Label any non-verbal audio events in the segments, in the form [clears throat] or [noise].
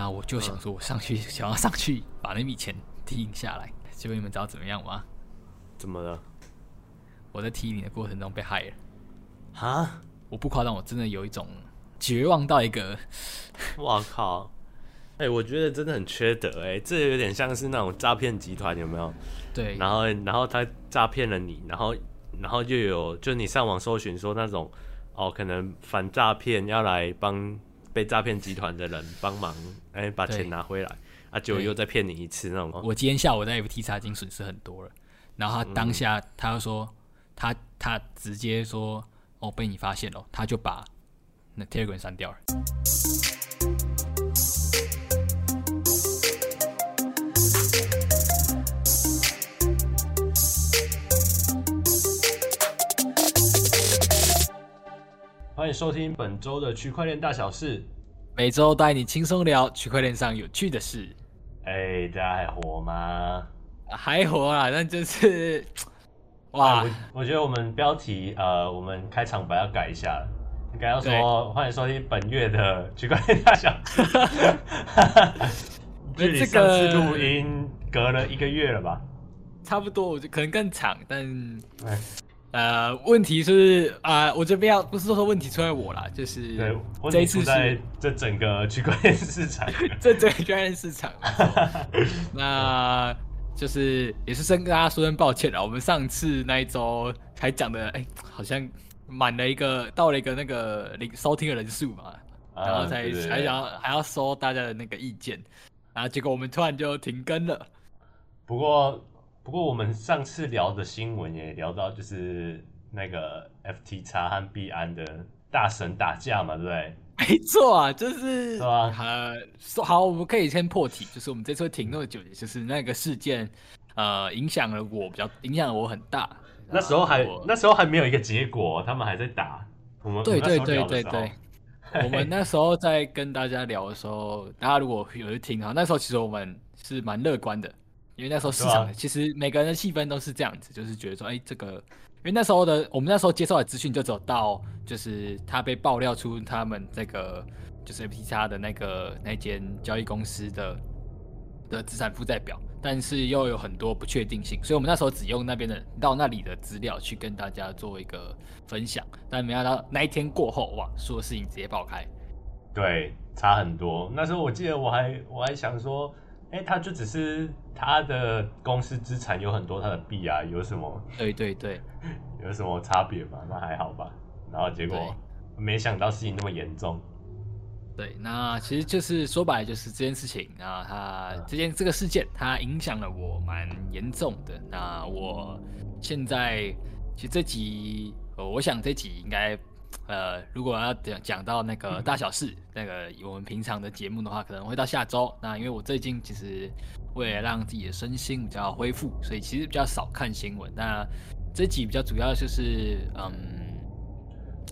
那我就想说，我上去、嗯、想要上去把那笔钱提领下来，结果你们知道怎么样吗？怎么了？我在提你的过程中被害了。啊！我不夸张，我真的有一种绝望到一个，[laughs] 我靠！哎、欸，我觉得真的很缺德哎、欸，这有点像是那种诈骗集团，有没有？对。然后，然后他诈骗了你，然后，然后就有，就你上网搜寻说那种，哦，可能反诈骗要来帮被诈骗集团的人帮忙，哎、欸，把钱拿回来，啊，就又再骗你一次那种。我今天下午在 FTX 已经损失很多了，然后他当下他就说，他他直接说，哦，被你发现了，他就把那 Telegram 删掉了。欢迎收听本周的区块链大小事，每周带你轻松聊区块链上有趣的事。哎、欸，大家还活吗？还活啊，但就是哇！我我觉得我们标题呃，我们开场白要改一下了，应该要说欢迎收听本月的区块链大小事。[laughs] 距离上次录音隔了一个月了吧？差不多，我觉得可能更长，但。呃，问题是啊、呃，我这边要不是说问题出在我啦，就是这一次在这整个区块链市场，[laughs] 这整个区块链市场，[laughs] 那就是也是先跟大家说声抱歉了。我们上次那一周还讲的，哎、欸，好像满了一个到了一个那个零收听的人数嘛，然后才还想还要收大家的那个意见，然后结果我们突然就停更了。不过。不过我们上次聊的新闻也聊到，就是那个 FTX 和币安的大神打架嘛，对不对？没错啊，就是是吧？呃，说好，我们可以先破题，就是我们这次会停那么久，就是那个事件，呃，影响了我比较，影响了我很大。那时候还那时候还没有一个结果，他们还在打。我们对对对对对，我们那时候在跟大家聊的时候，大家如果有去听啊，那时候其实我们是蛮乐观的。因为那时候市场、啊、其实每个人的气氛都是这样子，就是觉得说，哎、欸，这个，因为那时候的我们那时候接受的资讯就只有到，就是他被爆料出他们这个就是 FTX 的那个那间交易公司的的资产负债表，但是又有很多不确定性，所以我们那时候只用那边的到那里的资料去跟大家做一个分享，但没想到那一天过后，哇，所有事情直接爆开，对，差很多。那时候我记得我还我还想说。哎、欸，他就只是他的公司资产有很多，他的币啊，有什么？对对对，[laughs] 有什么差别吗？那还好吧。然后结果没想到事情那么严重。对，那其实就是说白了，就是这件事情啊，他这件这个事件，它影响了我蛮严重的。那我现在其实这集，我想这集应该。呃，如果要讲讲到那个大小事，嗯、那个我们平常的节目的话，可能会到下周。那因为我最近其实为了让自己的身心比较恢复，所以其实比较少看新闻。那这集比较主要就是，嗯，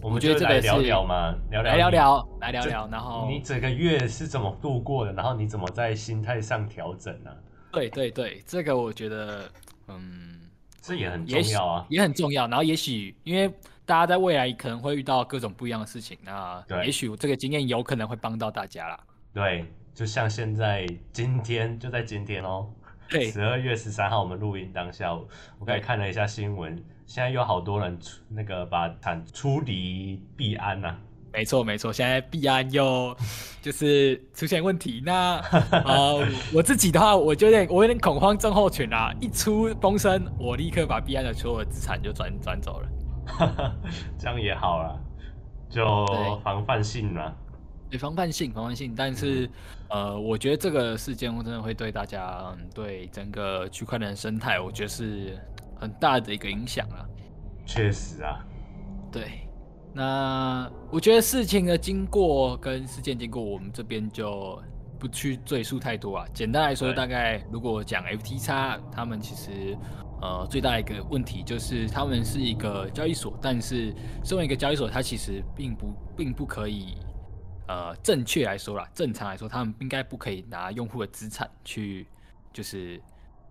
我们觉得这个来聊聊嘛，聊聊来聊聊来聊聊。然后你整个月是怎么度过的？然后你怎么在心态上调整呢、啊？对对对，这个我觉得，嗯，这也很重要啊，也，也很重要。然后也许因为。大家在未来可能会遇到各种不一样的事情，那也许这个经验有可能会帮到大家啦。对，就像现在今天就在今天哦，对，十二月十三号我们录音当下，我刚才看了一下新闻，现在有好多人出那个把产出离必安呐、啊。没错没错，现在币安又 [laughs] 就是出现问题。那呃，我自己的话，我就有点我有点恐慌症候群啊，一出风声，我立刻把币安的所有资产就转转走了。[laughs] 这样也好了，就防范性嘛。对，防范性，防范性。但是，嗯、呃，我觉得这个事件真的会对大家，嗯、对整个区块链生态，我觉得是很大的一个影响啊。确实啊。对。那我觉得事情的经过跟事件经过，我们这边就不去赘述太多啊。简单来说，大概如果讲 FTX，他们其实。呃，最大的一个问题就是他们是一个交易所，但是身为一个交易所，它其实并不并不可以，呃，正确来说啦，正常来说，他们应该不可以拿用户的资产去就是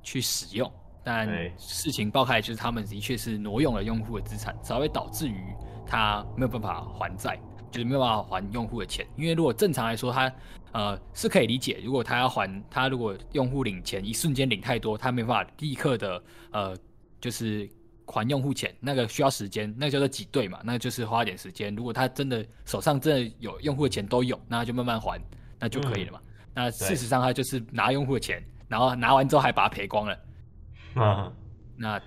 去使用。但事情爆开，就是他们的确是挪用了用户的资产，才会导致于他没有办法还债，就是没有办法还用户的钱。因为如果正常来说，他呃是可以理解，如果他要还，他如果用户领钱一瞬间领太多，他没办法立刻的呃就是还用户钱，那个需要时间，那个叫做挤兑嘛，那个就是花点时间。如果他真的手上真的有用户的钱都有，那他就慢慢还，那就可以了嘛。嗯、那事实上他就是拿用户的钱，然后拿完之后还把它赔光了，啊，那。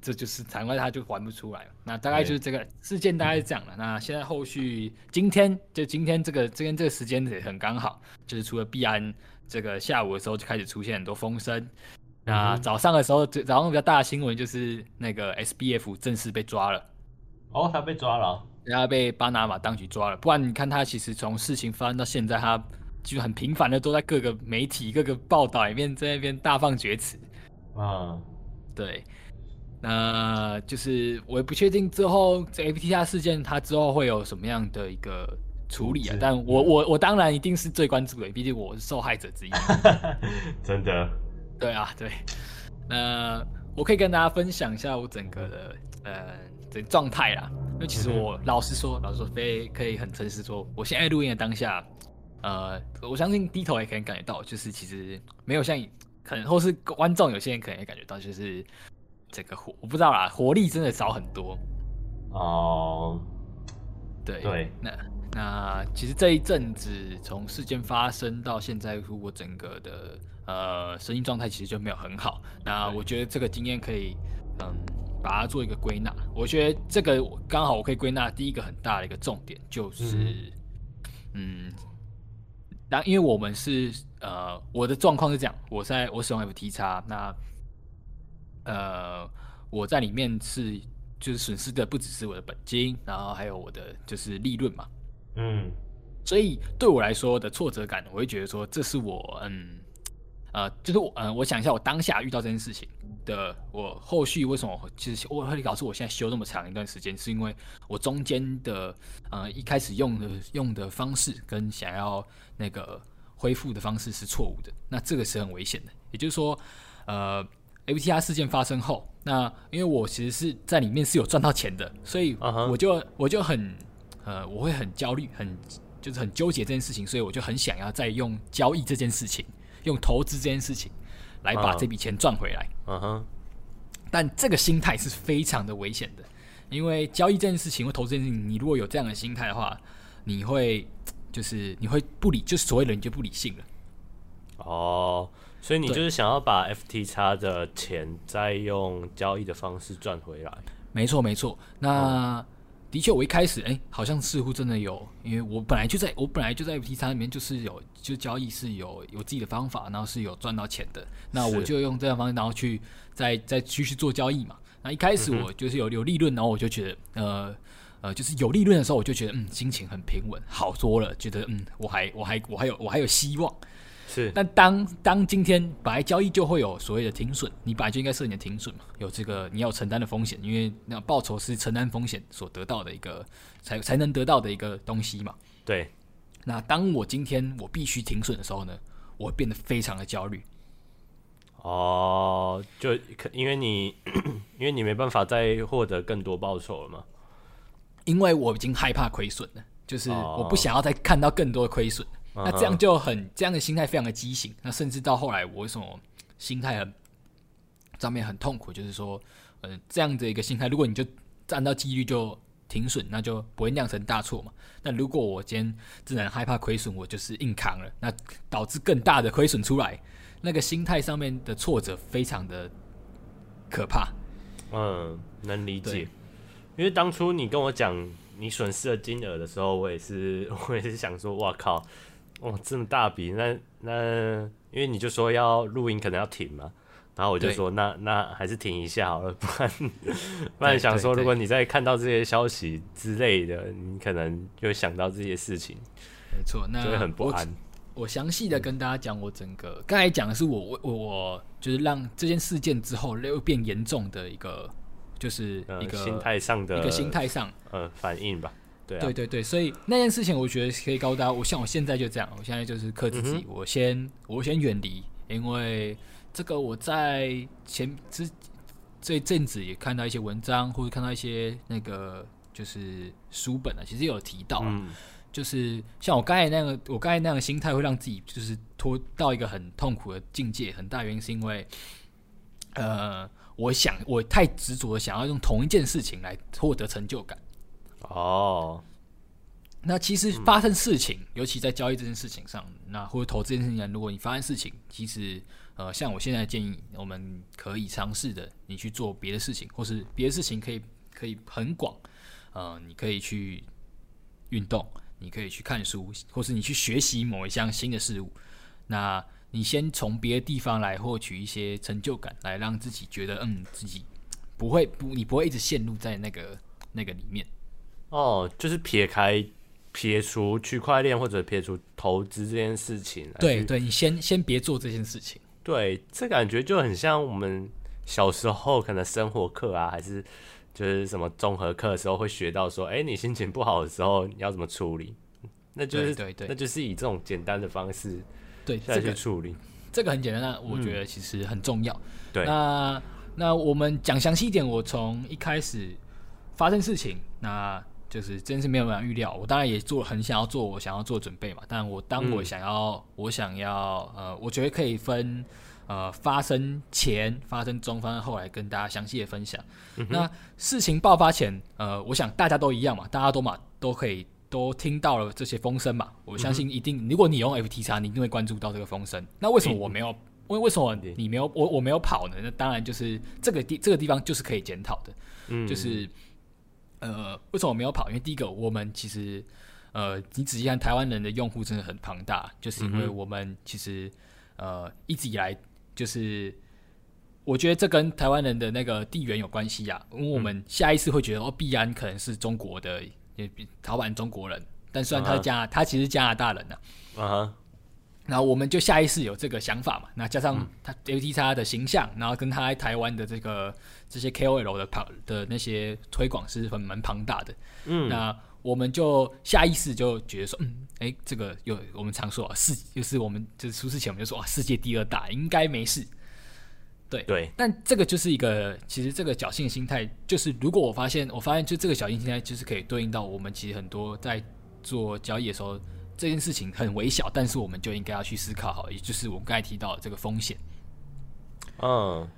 这就是难怪，他就还不出来。那大概就是这个事件，大概是这样了。那现在后续，今天就今天这个今天这个时间也很刚好，就是除了币安这个下午的时候就开始出现很多风声。那早上的时候，早上比较大的新闻就是那个 SBF 正式被抓了。哦，他被抓了，他被巴拿马当局抓了。不然你看他其实从事情发生到现在，他就很频繁的都在各个媒体、各个报道里面在那边大放厥词。啊，对。那就是我也不确定之后这 FTX 事件它之后会有什么样的一个处理啊？但我我我当然一定是最关注的，毕竟我是受害者之一。[laughs] 真的？对啊，对。那我可以跟大家分享一下我整个的呃这状态啦。因为其实我老实说，老实说，非可以很诚实说，我现在录音的当下，呃，我相信低头也可以感觉到，就是其实没有像可能或是观众有些人可能也感觉到，就是。这个活我不知道啦，活力真的少很多哦。对对，那那其实这一阵子从事件发生到现在，我整个的呃声音状态其实就没有很好。那我觉得这个经验可以嗯把它做一个归纳。我觉得这个刚好我可以归纳第一个很大的一个重点就是嗯，当、嗯、因为我们是呃我的状况是这样，我在我使用 FTX 那。呃，我在里面是就是损失的不只是我的本金，然后还有我的就是利润嘛。嗯，所以对我来说的挫折感，我会觉得说这是我嗯呃，就是我嗯、呃，我想一下我当下遇到这件事情的，我后续为什么其实我会导致我现在休那么长一段时间，是因为我中间的呃一开始用的用的方式跟想要那个恢复的方式是错误的，那这个是很危险的。也就是说，呃。FTX 事件发生后，那因为我其实是在里面是有赚到钱的，所以我就、uh -huh. 我就很呃，我会很焦虑，很就是很纠结这件事情，所以我就很想要再用交易这件事情，用投资这件事情来把这笔钱赚回来。嗯哼。但这个心态是非常的危险的，因为交易这件事情或投资这件事情，你如果有这样的心态的话，你会就是你会不理，就是所谓的你就不理性了。哦、oh.。所以你就是想要把 FTX 的钱再用交易的方式赚回来？没错，没错。那、嗯、的确，我一开始哎、欸，好像似乎真的有，因为我本来就在我本来就在 FTX 里面，就是有就交易是有有自己的方法，然后是有赚到钱的。那我就用这样方式，然后去再再继续做交易嘛。那一开始我就是有有利润，然后我就觉得呃呃，就是有利润的时候，我就觉得嗯，心情很平稳，好多了，觉得嗯，我还我还我还有我还有希望。是，但当当今天本来交易就会有所谓的停损，你本来就应该设你的停损嘛，有这个你要承担的风险，因为那报酬是承担风险所得到的一个才才能得到的一个东西嘛。对。那当我今天我必须停损的时候呢，我会变得非常的焦虑。哦，就可因为你 [clears throat] 因为你没办法再获得更多报酬了嘛？因为我已经害怕亏损了，就是我不想要再看到更多的亏损。那这样就很这样的心态非常的畸形。那甚至到后来，我为什么心态很上面很痛苦？就是说，嗯、呃，这样的一个心态，如果你就占到几率就停损，那就不会酿成大错嘛。那如果我今天自然害怕亏损，我就是硬扛了，那导致更大的亏损出来，那个心态上面的挫折非常的可怕。嗯，能理解。因为当初你跟我讲你损失的金额的时候，我也是 [laughs] 我也是想说，哇靠！哦，这么大笔，那那因为你就说要录音，可能要停嘛，然后我就说那那还是停一下好了，不然不然想说，如果你在看到这些消息之类的，你可能就想到这些事情，没错，那就会很不安。我，我详细的跟大家讲，我整个刚才讲的是我我我就是让这件事件之后又变严重的一个，就是一个、呃、心态上的一个心态上呃反应吧。对，啊、对对对，所以那件事情我觉得可以告诉大家，我像我现在就这样，我现在就是克制自己，嗯、我先我先远离，因为这个我在前之这阵子也看到一些文章，或者看到一些那个就是书本啊，其实有提到，嗯、就是像我刚才那样，我刚才那样的心态会让自己就是拖到一个很痛苦的境界，很大原因是因为，呃，我想我太执着的想要用同一件事情来获得成就感。哦，那其实发生事情，尤其在交易这件事情上，那或者投资这件事情上，如果你发生事情，其实呃，像我现在建议，我们可以尝试的，你去做别的事情，或是别的事情可以可以很广，呃，你可以去运动。你可以去看书，或是你去学习某一项新的事物。那你先从别的地方来获取一些成就感，来让自己觉得，嗯，自己不会不，你不会一直陷入在那个那个里面。哦，就是撇开撇除区块链或者撇除投资这件事情。对对，你先先别做这件事情。对，这感觉就很像我们小时候可能生活课啊，还是。就是什么综合课的时候会学到说，哎、欸，你心情不好的时候你要怎么处理？那就是对，对对，那就是以这种简单的方式对再去处理。这个、这个很简单，那我觉得其实很重要。嗯、对，那那我们讲详细一点，我从一开始发生事情，那就是真是没有办法预料。我当然也做很想要做，我想要做准备嘛。但我当我想要，嗯、我想要，呃，我觉得可以分。呃，发生前、发生中、发生后来，跟大家详细的分享。嗯、那事情爆发前，呃，我想大家都一样嘛，大家都嘛都可以都听到了这些风声嘛。我相信一定，嗯、如果你用 FTX，你一定会关注到这个风声。那为什么我没有？为、嗯、为什么你没有？我我没有跑呢？那当然就是这个地这个地方就是可以检讨的。嗯，就是呃，为什么没有跑？因为第一个，我们其实呃，你仔细看台湾人的用户真的很庞大，就是因为我们其实呃一直以来。就是我觉得这跟台湾人的那个地缘有关系呀，因为我们下意识会觉得哦，必安可能是中国的，也台湾中国人，但虽然他加、他其实加拿大人呢，啊，然后我们就下意识有这个想法嘛，那加上他 FTX 的形象，然后跟他在台湾的这个这些 KOL 的庞的那些推广是很蛮庞大的，嗯，那。我们就下意识就觉得说，嗯，哎，这个有我们常说啊，世就是我们就是出事前我们就说啊，世界第二大应该没事，对对。但这个就是一个，其实这个侥幸心态，就是如果我发现，我发现就这个侥幸心态，就是可以对应到我们其实很多在做交易的时候，这件事情很微小，但是我们就应该要去思考好，也就是我们刚才提到的这个风险。嗯，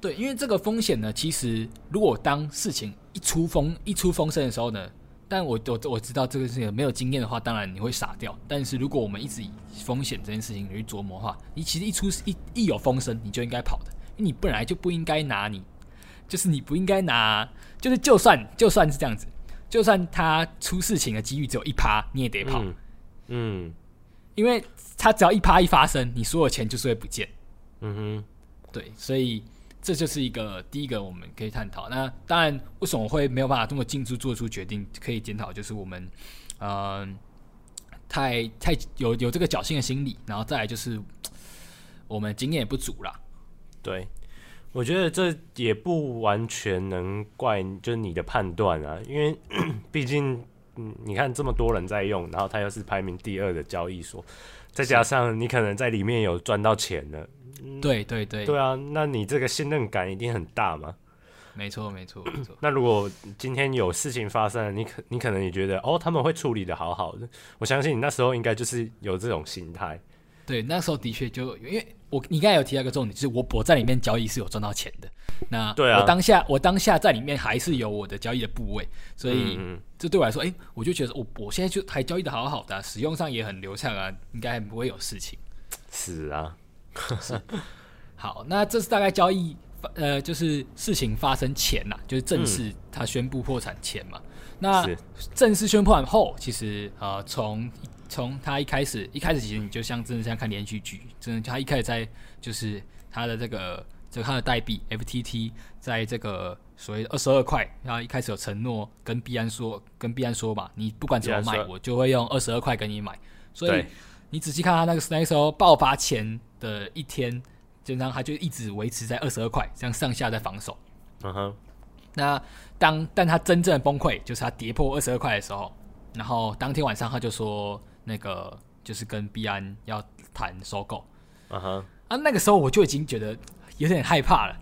对，因为这个风险呢，其实如果当事情一出风一出风声的时候呢。但我我我知道这个事情没有经验的话，当然你会傻掉。但是如果我们一直以风险这件事情去琢磨的话，你其实一出一一有风声，你就应该跑的，因为你本来就不应该拿你，就是你不应该拿，就是就算就算是这样子，就算他出事情的几率只有一趴，你也得跑。嗯，嗯，因为他只要一趴一发生，你所有钱就是会不见。嗯哼，对，所以。这就是一个第一个我们可以探讨。那当然，为什么会没有办法这么迅速做出决定？可以检讨，就是我们，嗯、太太有有这个侥幸的心理，然后再来就是我们经验也不足啦。对，我觉得这也不完全能怪就是你的判断啊，因为 [clears throat] 毕竟，嗯，你看这么多人在用，然后它又是排名第二的交易所，再加上你可能在里面有赚到钱了。嗯、对对对，对啊，那你这个信任感一定很大嘛？没错没错没错。[clears throat] 那如果今天有事情发生，你可你可能也觉得哦，他们会处理的好好的。我相信你那时候应该就是有这种心态。对，那时候的确就因为我你刚才有提到一个重点，就是我我在里面交易是有赚到钱的。那对啊，我当下我当下在里面还是有我的交易的部位，所以这对我来说，哎，我就觉得我我现在就还交易的好好的，啊，使用上也很流畅啊，应该不会有事情。是啊。是，好，那这是大概交易，呃，就是事情发生前呐，就是正式他宣布破产前嘛。嗯、那正式宣布后，其实呃，从从他一开始，一开始其实你就像真的像看连续剧，真的他一开始在就是他的这个就他的代币 FTT 在这个所谓二十二块，然后一开始有承诺跟币安说，跟币安说吧，你不管怎么卖，我就会用二十二块给你买。所以你仔细看他那个那个时候爆发前。的一天，基本上他就一直维持在二十二块，这样上下在防守。嗯哼、uh。那当但他真正的崩溃，就是他跌破二十二块的时候，然后当天晚上他就说，那个就是跟币安要谈收购。嗯哼、uh。啊，那个时候我就已经觉得有点害怕了，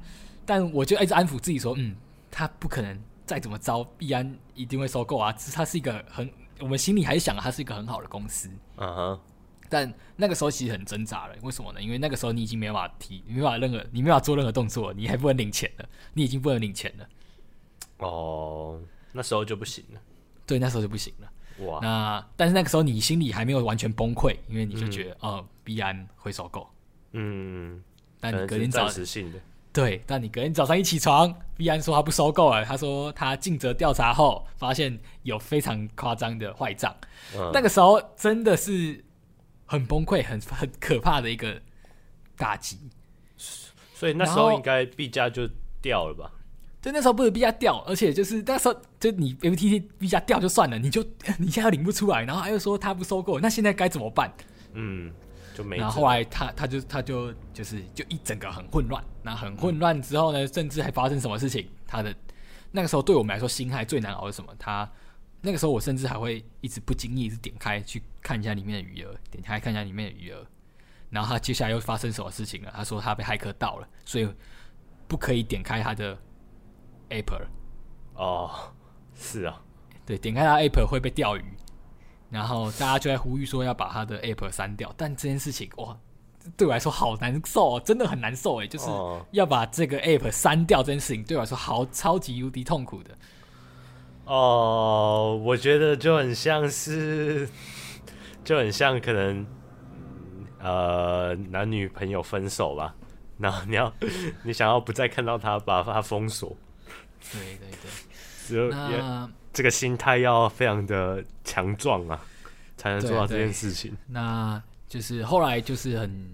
但我就一直安抚自己说，嗯，他不可能再怎么着，币安一定会收购啊，只是他是一个很我们心里还是想他是一个很好的公司，嗯哼。但那个时候其实很挣扎了，为什么呢？因为那个时候你已经没办法提，没办法任何，你没办法做任何动作，你还不能领钱了，你已经不能领钱了。哦，那时候就不行了。对，那时候就不行了。哇！那但是那个时候你心里还没有完全崩溃，因为你就觉得，哦、嗯，币安会收购。嗯，但你隔天早暂时性的。对，但你隔天早上一起床，必安说他不收购了。他说他尽责调查后发现有非常夸张的坏账。嗯、那个时候真的是很崩溃、很很可怕的一个打击。所以那时候应该币价就掉了吧？对，那时候不是币价掉，而且就是那时候就你 FTT 币价掉就算了，你就 [laughs] 你现在领不出来，然后他又说他不收购，那现在该怎么办？嗯。就没然后后来他他就他就就是就一整个很混乱，那很混乱之后呢，甚至还发生什么事情？他的那个时候对我们来说心还最难熬是什么？他那个时候我甚至还会一直不经意一直点开去看一下里面的余额，点开看一下里面的余额，然后他接下来又发生什么事情了？他说他被骇客盗了，所以不可以点开他的 App。哦，是啊，对，点开他 App 会被钓鱼。然后大家就在呼吁说要把他的 app 删掉，但这件事情哇，对我来说好难受，哦真的很难受哎，就是要把这个 app 删掉这件事情，对我来说好超级无敌痛苦的。哦，我觉得就很像是，就很像可能，呃，男女朋友分手吧，然后你要 [laughs] 你想要不再看到他，把他封锁。对对对，只有那。这个心态要非常的强壮啊，才能做到这件事情。那就是后来就是很，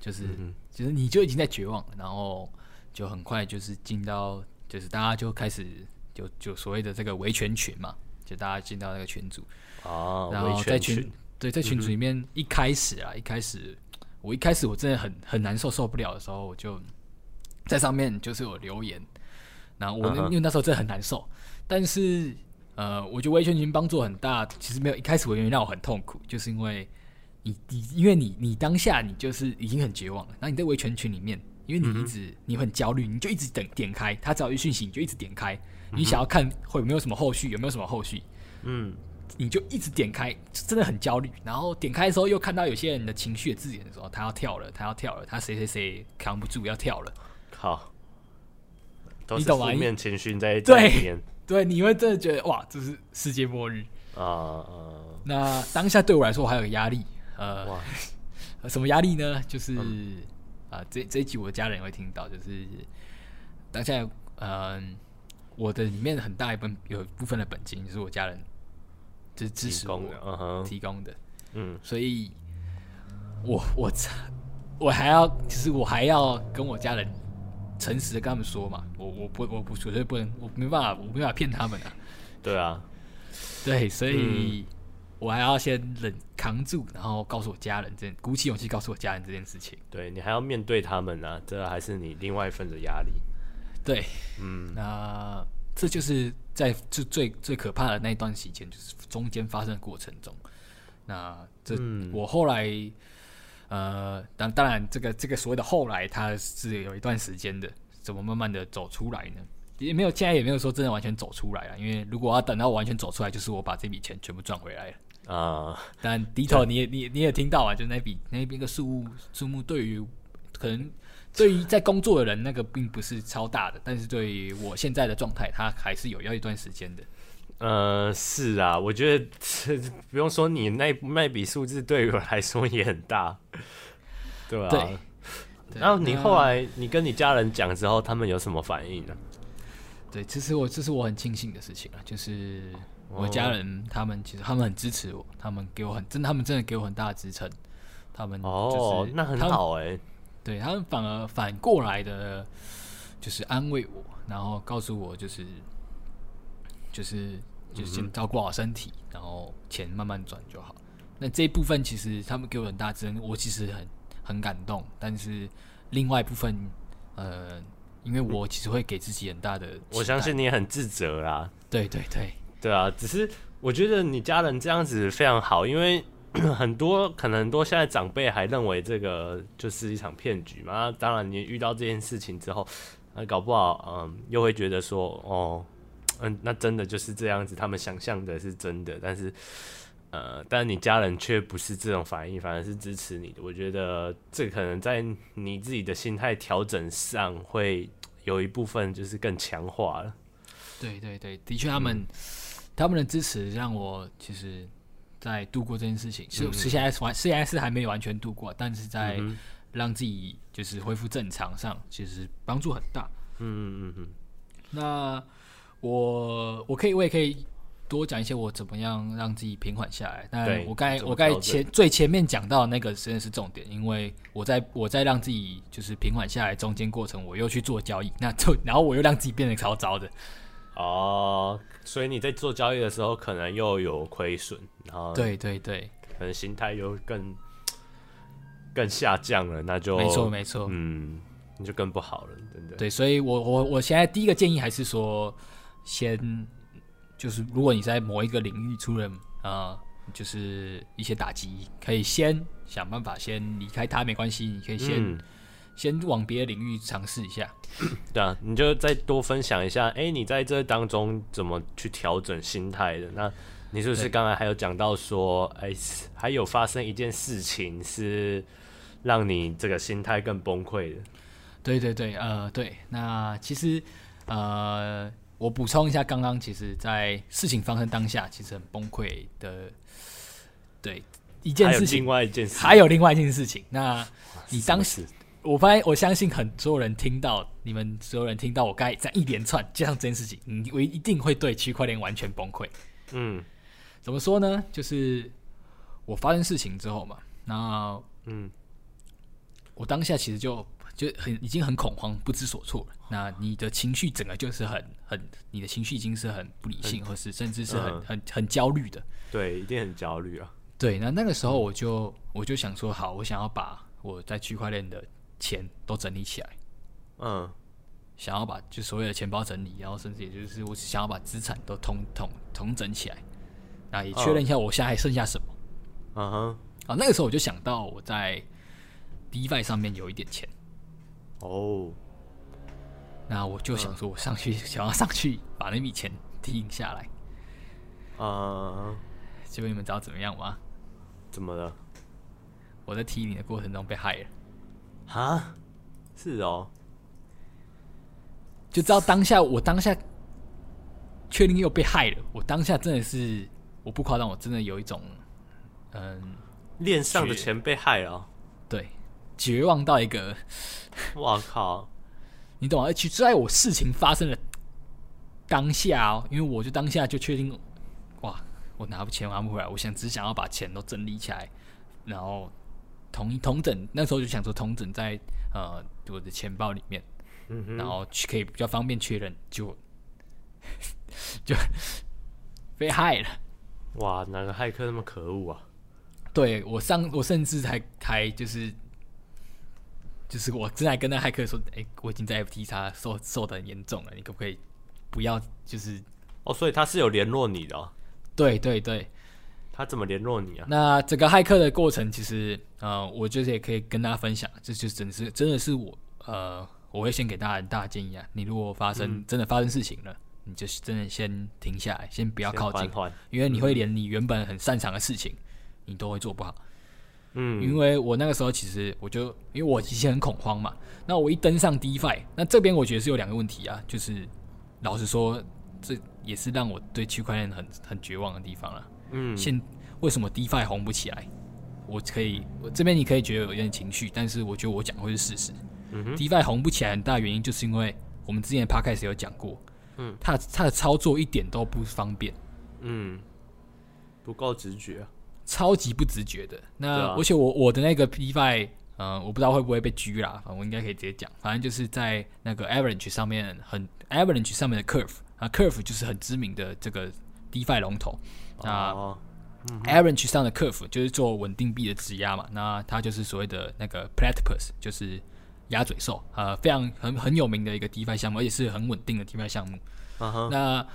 就是、嗯、就是你就已经在绝望了，然后就很快就是进到，就是大家就开始就就所谓的这个维权群嘛，就大家进到那个群组。啊，然后在群对在群组里面一开始啊，嗯、一开始我一开始我真的很很难受，受不了的时候，我就在上面就是有留言，然后我、嗯、因为那时候真的很难受，但是。呃，我觉得维权群帮助很大。其实没有一开始维权群让我很痛苦，就是因为你你因为你你当下你就是已经很绝望了。然后你在维权群里面，因为你一直、嗯、你很焦虑，你就一直等点开，他只要一讯息你就一直点开，你想要看会有没有什么后续，有没有什么后续，嗯，你就一直点开，真的很焦虑。然后点开的时候又看到有些人的情绪的字眼的时候，他要跳了，他要跳了，他谁谁谁扛不住要跳了，好，你懂吗？负面情绪在这里面。对，你会真的觉得哇，这是世界末日啊！那当下对我来说，我还有压力，呃，哇 [laughs] 什么压力呢？就是、嗯、啊，这这一集我的家人也会听到，就是当下，嗯、呃，我的里面很大一部分有一部分的本金就是我家人就是支持我提供的，嗯，所以我我我还要，其实我还要跟我家人。诚实的跟他们说嘛，我我不我不绝对不能，我没办法，我没办法骗他们啊。对啊，对，所以我还要先忍扛住，然后告诉我家人这，鼓起勇气告诉我家人这件事情。对，你还要面对他们啊，这还是你另外一份的压力。对，嗯，那这就是在最最最可怕的那一段时间，就是中间发生的过程中，那这、嗯、我后来。呃，当当然，这个这个所谓的后来，它是有一段时间的，怎么慢慢的走出来呢？也没有，现在也没有说真的完全走出来了。因为如果要等到我完全走出来，就是我把这笔钱全部赚回来了啊。但低头你也你你也听到啊，就那笔那边个数目数目，对于可能对于在工作的人，那个并不是超大的，但是对于我现在的状态，它还是有要一段时间的。呃，是啊，我觉得这 [laughs] 不用说，你那那笔数字对于我来说也很大，对吧？对。然后你后来你跟你家人讲之后，他们有什么反应呢？对，其实我这是我很庆幸的事情啊，就是我家人他们其实他们很支持我，他们给我很真，他们真的给我很大的支撑。他们哦，那很好哎、欸。对，他们反而反过来的，就是安慰我，然后告诉我就是。就是就是先照顾好身体，嗯、然后钱慢慢转就好。那这一部分其实他们给我很大支持，我其实很很感动。但是另外一部分，呃，因为我其实会给自己很大的，我相信你也很自责啦。对对对，对啊。只是我觉得你家人这样子非常好，因为 [clears throat] 很多可能很多现在长辈还认为这个就是一场骗局嘛。当然，你遇到这件事情之后，那搞不好，嗯，又会觉得说，哦。嗯，那真的就是这样子，他们想象的是真的，但是。呃，但你家人却不是这种反应，反而是支持你的。我觉得这可能在你自己的心态调整上，会有一部分就是更强化了。对对对，的确，他们、嗯、他们的支持让我其实，在度过这件事情，是是现在完，现在是还没有完全度过，但是在让自己就是恢复正常上，其实帮助很大。嗯嗯嗯嗯。那我我可以，我也可以。多讲一些我怎么样让自己平缓下来。但我刚才我刚才前最前面讲到那个真的是重点，因为我在我在让自己就是平缓下来中间过程，我又去做交易，那就然后我又让自己变得超糟的。哦，所以你在做交易的时候可能又有亏损，然后对对对，可能心态又更更下降了，那就没错没错，嗯，那就更不好了，真的。对，所以我我我现在第一个建议还是说先。就是如果你在某一个领域出了啊、呃，就是一些打击，可以先想办法先离开它，没关系，你可以先、嗯、先往别的领域尝试一下。[coughs] 对啊，你就再多分享一下，哎、欸，你在这当中怎么去调整心态的？那你是不是刚才还有讲到说，哎、欸，还有发生一件事情是让你这个心态更崩溃的？对对对，呃，对，那其实呃。我补充一下，刚刚其实，在事情发生当下，其实很崩溃的。对，一件事情，另外一件事，还有另外一件事情。那你当时，我发现，我相信很多人听到，你们所有人听到我刚才这样一连串加上这件事情，你我一定会对区块链完全崩溃。嗯，怎么说呢？就是我发生事情之后嘛，那嗯，我当下其实就。就很已经很恐慌，不知所措了。那你的情绪整个就是很很，你的情绪已经是很不理性，或是甚至是很、嗯、很很焦虑的。对，一定很焦虑啊。对，那那个时候我就我就想说，好，我想要把我在区块链的钱都整理起来。嗯，想要把就所有的钱包整理，然后甚至也就是我想要把资产都统统统整起来。那也确认一下我现在还剩下什么。嗯哼。啊，那个时候我就想到我在 DeFi 上面有一点钱。哦，oh, 那我就想说，我上去、uh, [laughs] 想要上去把那笔钱提下来。啊，uh, 结果你们知道怎么样吗？怎么了？我在提你的过程中被害了。哈？是哦。就知道当下，我当下确定又被害了。我当下真的是，我不夸张，我真的有一种，嗯，链上的钱被害了。对。绝望到一个，[laughs] 我靠！你懂吗？而且在我事情发生的当下哦，因为我就当下就确定，哇，我拿不钱拿不回来，我想只想要把钱都整理起来，然后同同整。那时候就想说同整在呃我的钱包里面，嗯，然后去可以比较方便确认，就 [laughs] 就被害了。哇，哪个骇客那么可恶啊？对，我上我甚至还还就是。就是我正在跟那骇客说，哎、欸，我已经在 FTX 受受的很严重了，你可不可以不要？就是哦，所以他是有联络你的、哦。对对对，他怎么联络你啊？那整个骇客的过程，其实呃，我觉得也可以跟大家分享。这就真的是真的是我呃，我会先给大家很大的建议啊。你如果发生、嗯、真的发生事情了，你就真的先停下来，先不要靠近，因为你会连你原本很擅长的事情，你都会做不好。嗯，因为我那个时候其实我就因为我以前很恐慌嘛，那我一登上 DeFi，那这边我觉得是有两个问题啊，就是老实说，这也是让我对区块链很很绝望的地方了。嗯，现为什么 DeFi 红不起来？我可以，我这边你可以觉得有点情绪，但是我觉得我讲会是事实。嗯，DeFi 红不起来很大原因就是因为我们之前的 Podcast 有讲过，嗯，它它的操作一点都不方便，嗯，不够直觉啊。超级不直觉的，那而且我我的那个 DeFi，嗯，我不知道会不会被拘啦，反正我应该可以直接讲，反正就是在那个 Avalanche 上面很 Avalanche 上面的 Curve 啊，Curve 就是很知名的这个 DeFi 龙头，那、哦。嗯、Avalanche 上的 Curve 就是做稳定币的质押嘛，那它就是所谓的那个 Platypus，就是鸭嘴兽，呃，非常很很有名的一个 DeFi 项目，而且是很稳定的 DeFi 项目。那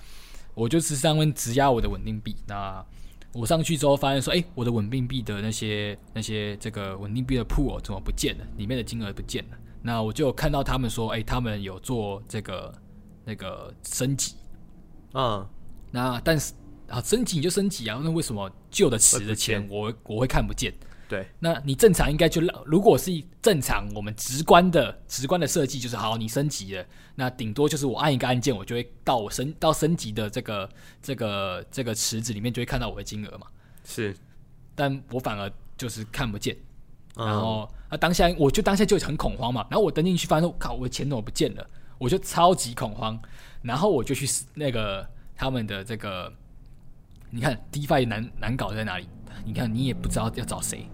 我就是上面质押我的稳定币，那。我上去之后发现说，哎、欸，我的稳定币的那些那些这个稳定币的 pool 怎么不见了？里面的金额不见了。那我就看到他们说，哎、欸，他们有做这个那个升级，嗯，那但是啊，升级你就升级啊，那为什么旧的池的钱我我会看不见？对，那你正常应该就让，如果是正常我们直观的直观的设计就是好，你升级了，那顶多就是我按一个按键，我就会到我升到升级的这个这个这个池子里面就会看到我的金额嘛。是，但我反而就是看不见，嗯、然后啊当下我就当下就很恐慌嘛，然后我登进去发现，靠，我的钱怎么不见了？我就超级恐慌，然后我就去那个他们的这个，你看 DeFi 难难搞在哪里？你看你也不知道要找谁。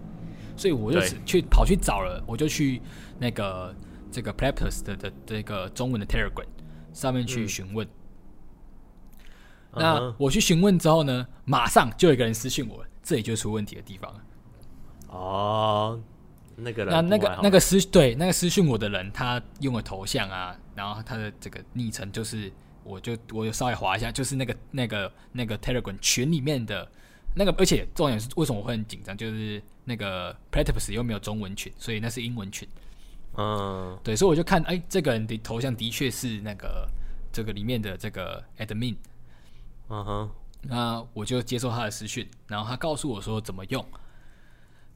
所以我就去跑去找了，我就去那个这个 Platypus 的的这个中文的 Telegram 上面去询问。嗯、那我去询问之后呢，马上就有一个人私信我，这里就是出问题的地方了。哦，那个人那那个那个私对那个私信我的人，他用了头像啊，然后他的这个昵称就是，我就我就稍微划一下，就是那个那个那个 Telegram 群里面的。那个，而且重点是为什么我会很紧张？就是那个 Platypus 又没有中文群，所以那是英文群。嗯，对，所以我就看，哎，这个人的头像的确是那个这个里面的这个 admin。嗯哼，那我就接受他的私讯，然后他告诉我说怎么用。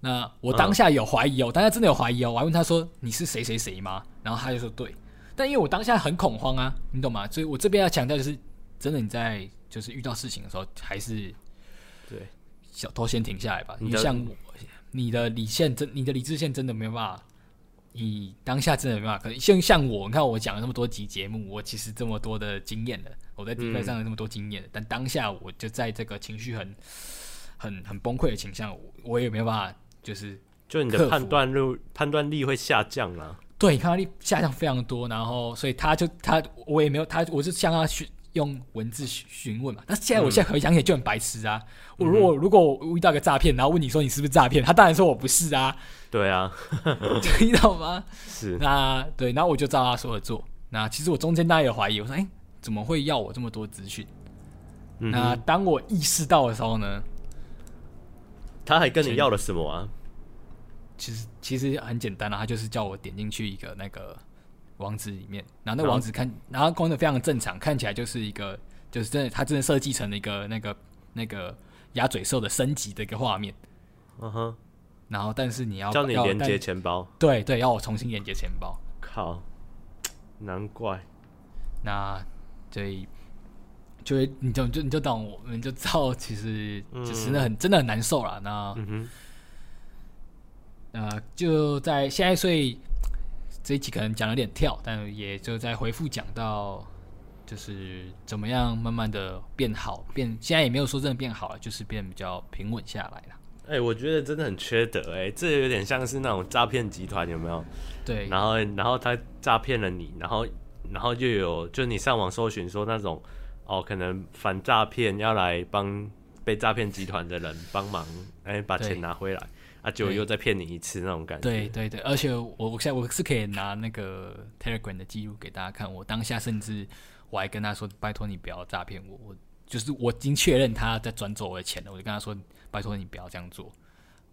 那我当下有怀疑哦，我当下真的有怀疑哦，我还问他说你是谁谁谁吗？然后他就说对，但因为我当下很恐慌啊，你懂吗？所以我这边要强调就是，真的你在就是遇到事情的时候还是。对，小偷先停下来吧。你像我，你的理线真，你的理智线真的没有办法，你当下真的没办法。可能像像我，你看我讲了那么多集节目，我其实这么多的经验了，我在 DeFi 上有那么多经验，嗯，但当下我就在这个情绪很、很、很崩溃的倾向，我也没有办法，就是就你的判断力判断力会下降了。对，判断力下降非常多，然后所以他就他我也没有他，我是向他去。用文字询问嘛？但是现在我现在回想起来就很白痴啊！嗯、我如果如果我遇到个诈骗，然后问你说你是不是诈骗，他当然说我不是啊。对啊，[laughs] 知道吗？是。那对，然后我就照他说的做。那其实我中间大家有怀疑，我说哎、欸，怎么会要我这么多资讯、嗯？那当我意识到的时候呢？他还跟你要了什么啊？其实其实很简单啊，他就是叫我点进去一个那个。网址里面，然后那王子看，然后光的非常正常，看起来就是一个，就是真的，他真的设计成了一个那个那个鸭嘴兽的升级的一个画面。嗯哼，然后但是你要叫你连接钱包，对对，要我重新连接钱包。靠，难怪。那所以就会你就就你就懂，我们就知道，其实就是那很、嗯、真的很难受了。那嗯哼，呃，就在现在，所以。这一集可能讲有点跳，但也就在回复讲到，就是怎么样慢慢的变好，变现在也没有说真的变好了，就是变比较平稳下来了。哎、欸，我觉得真的很缺德哎、欸，这有点像是那种诈骗集团有没有？对。然后，然后他诈骗了你，然后，然后就有就你上网搜寻说那种哦，可能反诈骗要来帮被诈骗集团的人帮忙，哎，把钱拿回来。啊，就又再骗你一次那种感觉。对对对，而且我我现在我是可以拿那个 Telegram 的记录给大家看。我当下甚至我还跟他说：“拜托你不要诈骗我。”我就是我已经确认他在转走我的钱了，我就跟他说：“拜托你不要这样做。”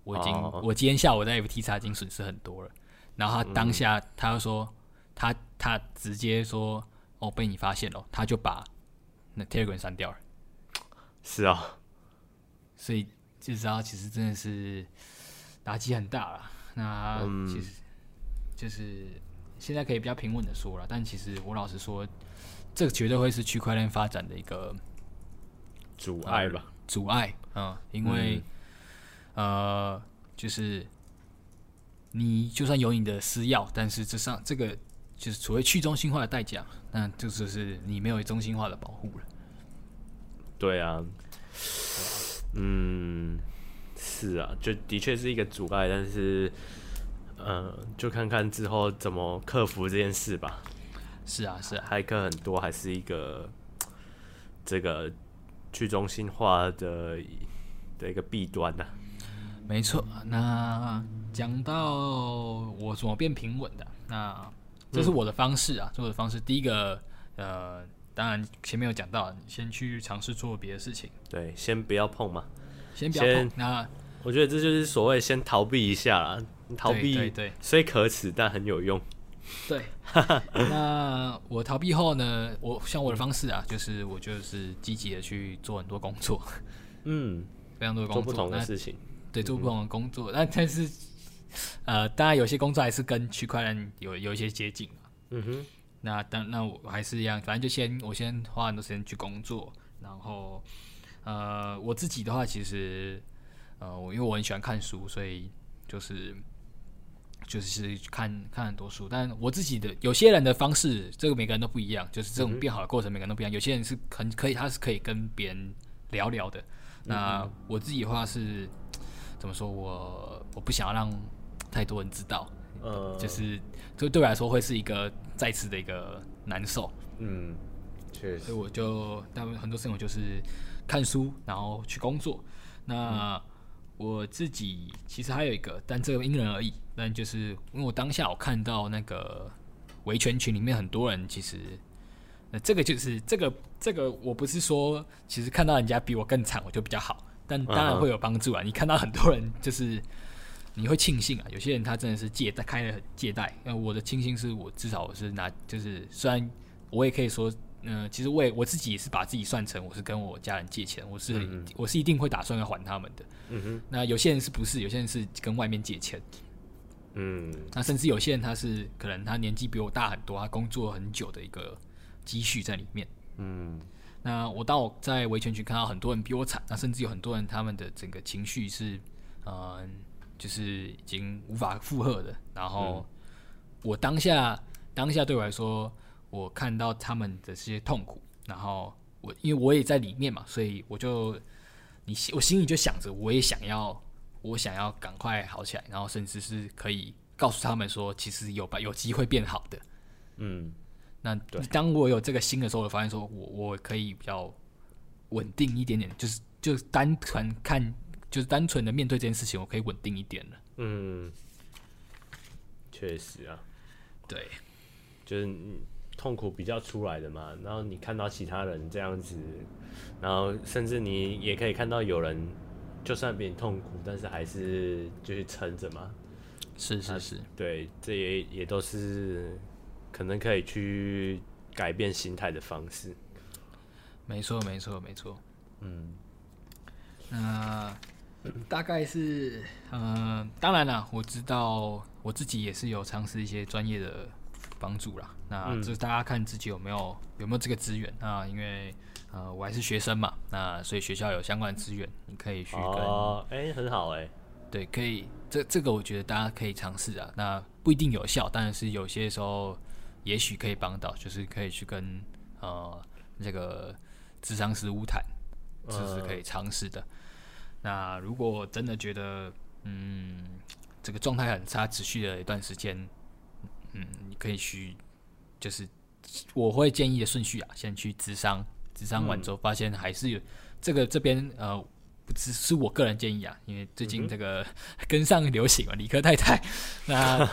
我已经、哦、我今天下午在 FTX 已经损失很多了。然后他当下他就说：“他他直接说哦被你发现了，他就把那 Telegram 删掉了。”是啊，所以就知道其实真的是。打击很大了，那其实就是现在可以比较平稳的说了，但其实我老实说，这个绝对会是区块链发展的一个阻碍吧？阻碍，嗯，因为、嗯、呃，就是你就算有你的私钥，但是这上这个就是所谓去中心化的代价，那就就是你没有中心化的保护了。对啊，嗯。是啊，就的确是一个阻碍，但是，呃，就看看之后怎么克服这件事吧。是啊，是啊，骇客很多，还是一个这个去中心化的的一个弊端呢、啊。没错，那讲到我怎么变平稳的，那这是我的方式啊，这、我的方式。第一个，呃，当然前面有讲到，你先去尝试做别的事情。对，先不要碰嘛，先不要碰。那我觉得这就是所谓先逃避一下啦，逃避对虽可耻但很有用。对，[laughs] 那我逃避后呢？我像我的方式啊，就是我就是积极的去做很多工作，嗯，[laughs] 非常多的工作，做不同的事情，对，做不同的工作。那、嗯、但是，呃，当然有些工作还是跟区块链有有一些接近。嗯哼，那当那我还是一样，反正就先我先花很多时间去工作，然后呃，我自己的话，其实呃，我因为我很喜欢看书，所以就是。就是看看很多书，但我自己的有些人的方式，这个每个人都不一样。就是这种变好的过程，每个人都不一样。有些人是很可以，他是可以跟别人聊聊的。那我自己的话是怎么说？我我不想要让太多人知道，呃，就是这对我来说会是一个再次的一个难受。嗯，确实。所以我就大部分很多事情我就是看书，然后去工作。那、嗯我自己其实还有一个，但这个因人而异。但就是因为我当下我看到那个维权群里面很多人，其实那这个就是这个这个，我不是说其实看到人家比我更惨我就比较好，但当然会有帮助啊。你看到很多人就是 [laughs] 你会庆幸啊，有些人他真的是借贷开了借贷，那我的庆幸是我至少我是拿，就是虽然我也可以说。嗯、呃，其实我也我自己也是把自己算成我是跟我家人借钱，我是、嗯、我是一定会打算要还他们的。嗯哼。那有些人是不是？有些人是跟外面借钱。嗯。那甚至有些人他是可能他年纪比我大很多，他工作很久的一个积蓄在里面。嗯。那我当我在维权群看到很多人比我惨，那甚至有很多人他们的整个情绪是嗯、呃，就是已经无法负荷的。然后我当下当下对我来说。我看到他们的这些痛苦，然后我因为我也在里面嘛，所以我就你我心里就想着，我也想要，我想要赶快好起来，然后甚至是可以告诉他们说，其实有把，有机会变好的。嗯，那当我有这个心的时候，我发现说我我可以比较稳定一点点，就是就单纯看，就是单纯的面对这件事情，我可以稳定一点了。嗯，确实啊，对，就是。痛苦比较出来的嘛，然后你看到其他人这样子，然后甚至你也可以看到有人就算比你痛苦，但是还是就是撑着嘛。是是是，对，这也也都是可能可以去改变心态的方式。没错没错没错，嗯，那大概是，嗯、呃，当然了，我知道我自己也是有尝试一些专业的。帮助啦，那这大家看自己有没有有没有这个资源啊？因为呃我还是学生嘛，那所以学校有相关资源，你可以去跟哦，哎、欸，很好哎、欸，对，可以，这这个我觉得大家可以尝试啊。那不一定有效，但是有些时候也许可以帮到，就是可以去跟呃这个智商师屋谈，这是可以尝试的。那如果真的觉得嗯这个状态很差，持续了一段时间。嗯，你可以去，就是我会建议的顺序啊，先去咨商，咨商完之后发现还是有这个这边呃，不只是我个人建议啊，因为最近这个跟上流行嘛，理科太太，那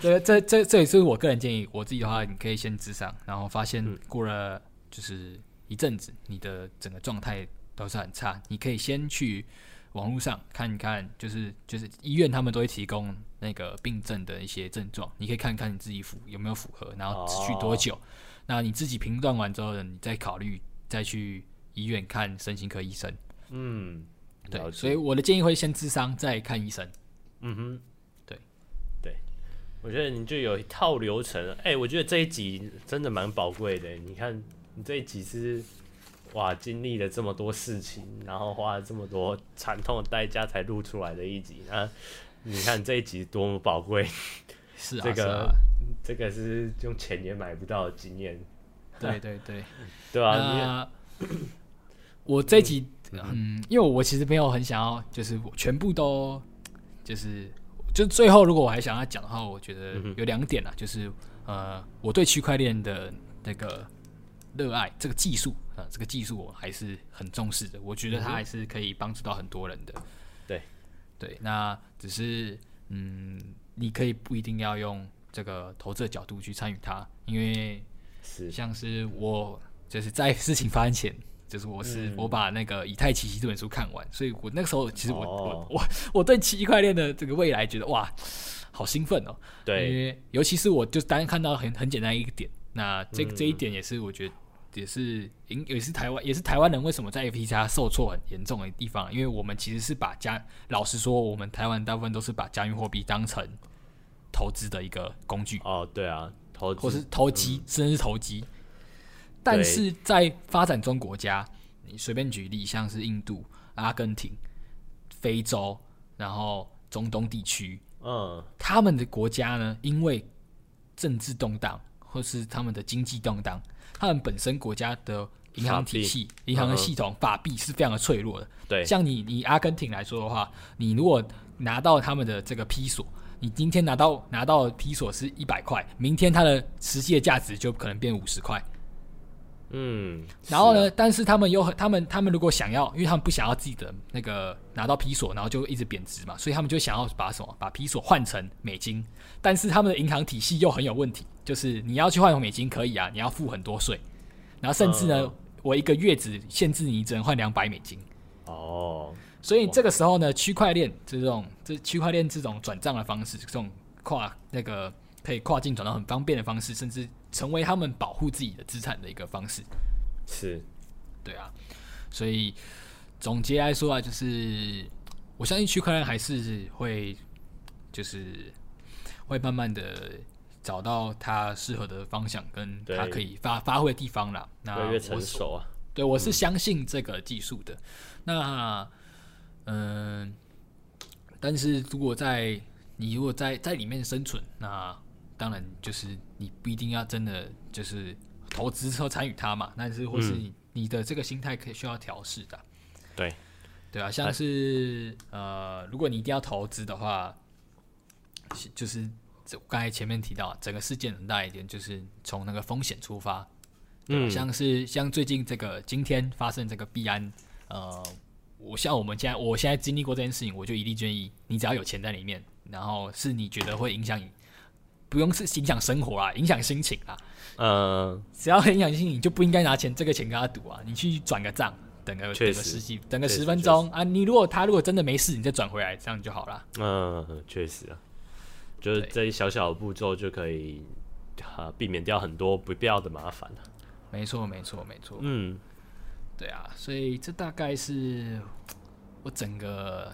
这这这这也是我个人建议，我自己的话，你可以先咨商，然后发现过了就是一阵子，你的整个状态都是很差，你可以先去。网络上看一看，就是就是医院他们都会提供那个病症的一些症状，你可以看看你自己符有没有符合，然后持续多久。Oh. 那你自己评断完之后呢，你再考虑再去医院看身心科医生。嗯，对，所以我的建议会先智商再看医生。嗯哼，对对，我觉得你就有一套流程。哎、欸，我觉得这一集真的蛮宝贵的。你看，你这一集是。哇，经历了这么多事情，然后花了这么多惨痛的代价才录出来的一集啊！你看这一集多么宝贵，[laughs] 是啊，这个啊这个是用钱也买不到的经验。对对对，[laughs] 对啊。[coughs] 我这一集，嗯，嗯，因为我其实没有很想要，就是我全部都，就是就最后如果我还想要讲的话，我觉得有两点啊，就是呃，我对区块链的那个。热爱这个技术啊，这个技术我还是很重视的。我觉得它还是可以帮助到很多人的。对，对，那只是嗯，你可以不一定要用这个投资的角度去参与它，因为是像是我就是在事情发生前，就是我是、嗯、我把那个《以太奇袭》这本书看完，所以我那个时候其实我、哦、我我我对区块链的这个未来觉得哇，好兴奋哦。对，因为尤其是我就单看到很很简单一个点，那这这一点也是我觉得也是也也是台湾也是台湾人为什么在 FTX 受挫很严重的地方，因为我们其实是把加老实说，我们台湾大部分都是把加密货币当成投资的一个工具。哦，对啊，投或是投机、嗯，甚至是投机。但是在发展中国家，你随便举例，像是印度、阿根廷、非洲，然后中东地区，嗯，他们的国家呢，因为政治动荡或是他们的经济动荡，他们本身国家的银行体系、银行的系统、法币是非常的脆弱的。对，像你，你阿根廷来说的话，你如果拿到他们的这个披索，你今天拿到拿到披索是一百块，明天它的实际的价值就可能变五十块。嗯，然后呢？是啊、但是他们又很，他们他们如果想要，因为他们不想要自己的那个拿到皮索，然后就一直贬值嘛，所以他们就想要把什么把皮索换成美金。但是他们的银行体系又很有问题，就是你要去换美金可以啊，你要付很多税，然后甚至呢，嗯、我一个月只限制你只能换两百美金。哦，所以这个时候呢，区块链这种这区块链这种转账的方式，这种跨那个可以跨境转账很方便的方式，甚至。成为他们保护自己的资产的一个方式，是，对啊，所以总结来说啊，就是我相信区块链还是会，就是会慢慢的找到他适合的方向，跟他可以发发挥的地方啦。那越越成熟啊，对，我是相信这个技术的。嗯、那嗯，但是如果在你如果在在里面生存，那当然，就是你不一定要真的就是投资和参与它嘛，但是或是你你的这个心态可以需要调试的。对，对啊，像是呃，如果你一定要投资的话，就是刚才前面提到，整个事件很大一点，就是从那个风险出发。嗯，像是像最近这个今天发生这个币安，呃，我像我们现在我现在经历过这件事情，我就一律建议你只要有钱在里面，然后是你觉得会影响你。不用是影响生活啊，影响心情啊。嗯，只要很影响心情，你就不应该拿钱这个钱跟他赌啊。你去转个账，等个等个十几，等个十分钟啊。你如果他如果真的没事，你再转回来，这样就好了。嗯，确实啊，就是这一小小的步骤就可以啊避免掉很多不必要的麻烦。没错，没错，没错。嗯，对啊，所以这大概是我整个。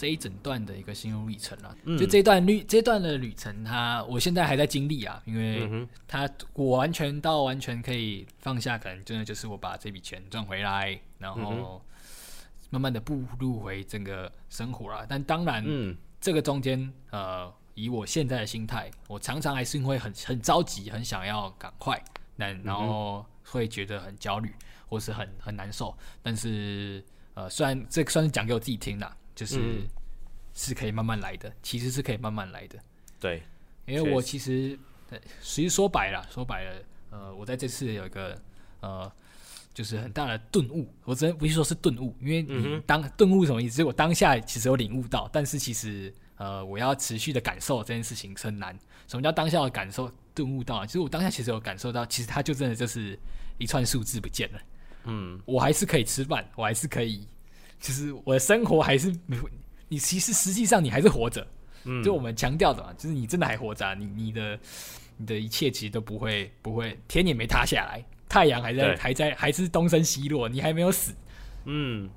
这一整段的一个心路历程啊，嗯、就这段旅这段的旅程，它我现在还在经历啊，因为它我完全到完全可以放下，可能真的就是我把这笔钱赚回来，然后慢慢的步入回整个生活了。但当然，嗯、这个中间呃，以我现在的心态，我常常还是会很很着急，很想要赶快，但然后会觉得很焦虑，或是很很难受。但是呃，虽然这算是讲给我自己听的。就是、嗯、是可以慢慢来的，其实是可以慢慢来的。对，因为我其实，其实说白了，说白了，呃，我在这次有一个呃，就是很大的顿悟。我真不是说是顿悟，因为你当顿悟什么意思？就是我当下其实有领悟到，但是其实呃，我要持续的感受这件事情是很难。什么叫当下的感受顿悟到？其实我当下其实有感受到，其实它就真的就是一串数字不见了。嗯，我还是可以吃饭，我还是可以。其实我的生活还是你，其实实际上你还是活着，嗯，就我们强调的嘛，就是你真的还活着啊，你你的你的一切其实都不会不会，天也没塌下来，太阳还在还在还是东升西落，你还没有死，嗯，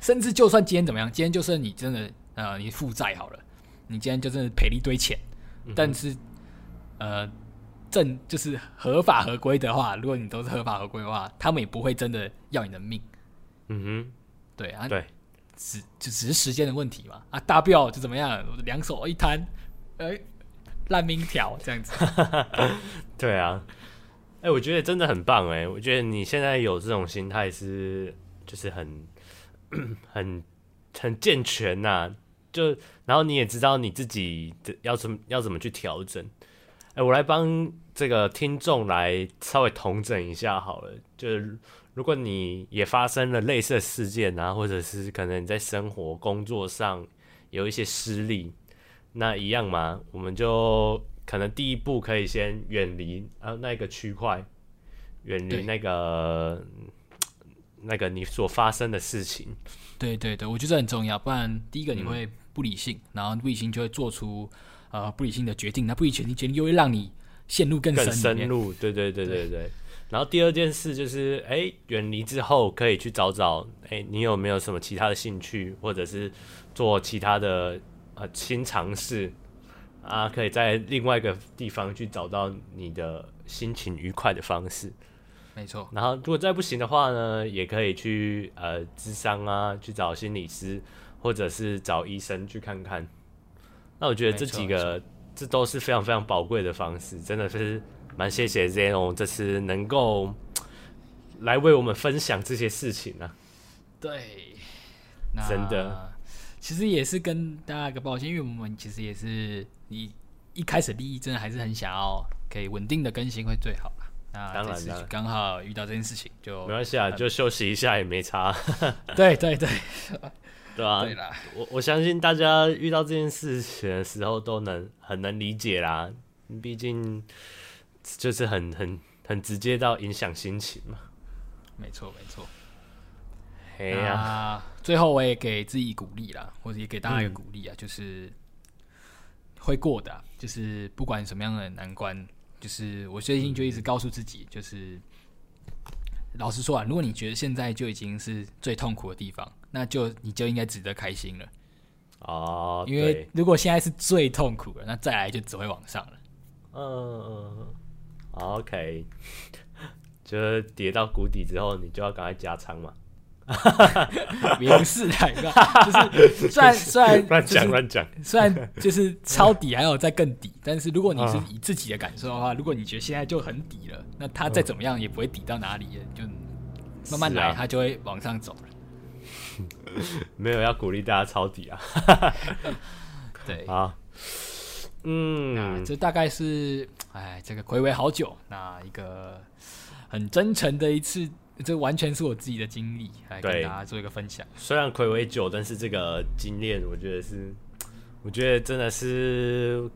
甚至就算今天怎么样，今天就算你真的呃你负债好了，你今天就真的赔了一堆钱，嗯，但是呃正就是合法合规的话，如果你都是合法合规的话，他们也不会真的要你的命，嗯哼。对啊，对，只就只是时间的问题嘛。啊，大不了就怎么样，两手一摊，哎、欸，烂命条这样子。[laughs] 对啊，哎、我觉得真的很棒哎，我觉得你现在有这种心态是就是很很很健全呐、就然后你也知道你自己的要怎么要怎么去调整。哎、我来帮这个听众来稍微统整一下好了，就是。如果你也发生了类似的事件啊，或者是可能你在生活工作上有一些失利，那一样嘛，我们就可能第一步可以先远离呃那个区块，远离那个那个你所发生的事情。对对对，我觉得很重要，不然第一个你会不理性，嗯、然后不理性就会做出呃不理性的决定，那不理性的决定又会让你陷入更深更深入。对对对对对。对然后第二件事就是，哎，远离之后可以去找找，哎，你有没有什么其他的兴趣，或者是做其他的呃新尝试啊？可以在另外一个地方去找到你的心情愉快的方式。没错。然后如果再不行的话呢，也可以去呃智商啊，去找心理师，或者是找医生去看看。那我觉得这几个这都是非常非常宝贵的方式，真的是。蛮谢谢 Zeno 这次能够来为我们分享这些事情呢、啊。对，真的，其实也是跟大家一个抱歉，因为我们其实也是一一开始利益真的还是很想要可以稳定的更新会最好啦。那当然刚好遇到这件事情就没关系啊，就休息一下也没差。对对对，对啊，对啦，我我相信大家遇到这件事情的时候都能很能理解啦，毕竟。就是很很很直接到影响心情嘛，没错没错。哎呀，最后我也给自己鼓励啦，或者也给大家一个鼓励啊，嗯、就是会过的、啊，就是不管什么样的难关，就是我最近就一直告诉自己，就是、嗯、老实说啊，如果你觉得现在就已经是最痛苦的地方，那就你就应该值得开心了。哦，因为如果现在是最痛苦的，那再来就只会往上了。嗯嗯。OK，[laughs] 就是跌到谷底之后，你就要赶快加仓嘛。也不是啊，[laughs] 就是虽然虽然乱讲乱讲，虽然就是抄底还有再更底，但是如果你是以自己的感受的话，如果你觉得现在就很底了，那它再怎么样也不会底到哪里，就慢慢来，它就会往上走了。[laughs] 没有要鼓励大家抄底啊。[laughs] 对啊。嗯，那这大概是，哎，这个睽违好久，那一个很真诚的一次，这完全是我自己的经历，来跟大家做一个分享。虽然睽违久，但是这个经验，我觉得是，我觉得真的是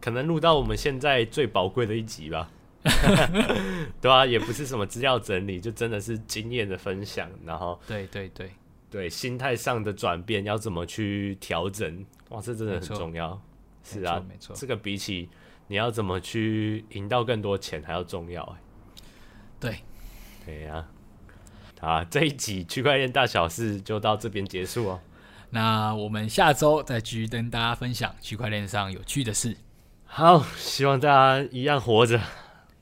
可能录到我们现在最宝贵的一集吧。[laughs] 对啊，也不是什么资料整理，就真的是经验的分享。然后，对对对对，心态上的转变要怎么去调整？哇，这真的很重要。是啊，没错，这个比起你要怎么去赢到更多钱还要重要哎。对，对呀，啊，这一集区块链大小事就到这边结束哦。那我们下周再继续跟大家分享区块链上有趣的事。好，希望大家一样活着。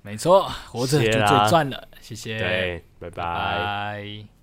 没错，活着就最赚了。谢谢，对，拜拜。拜拜。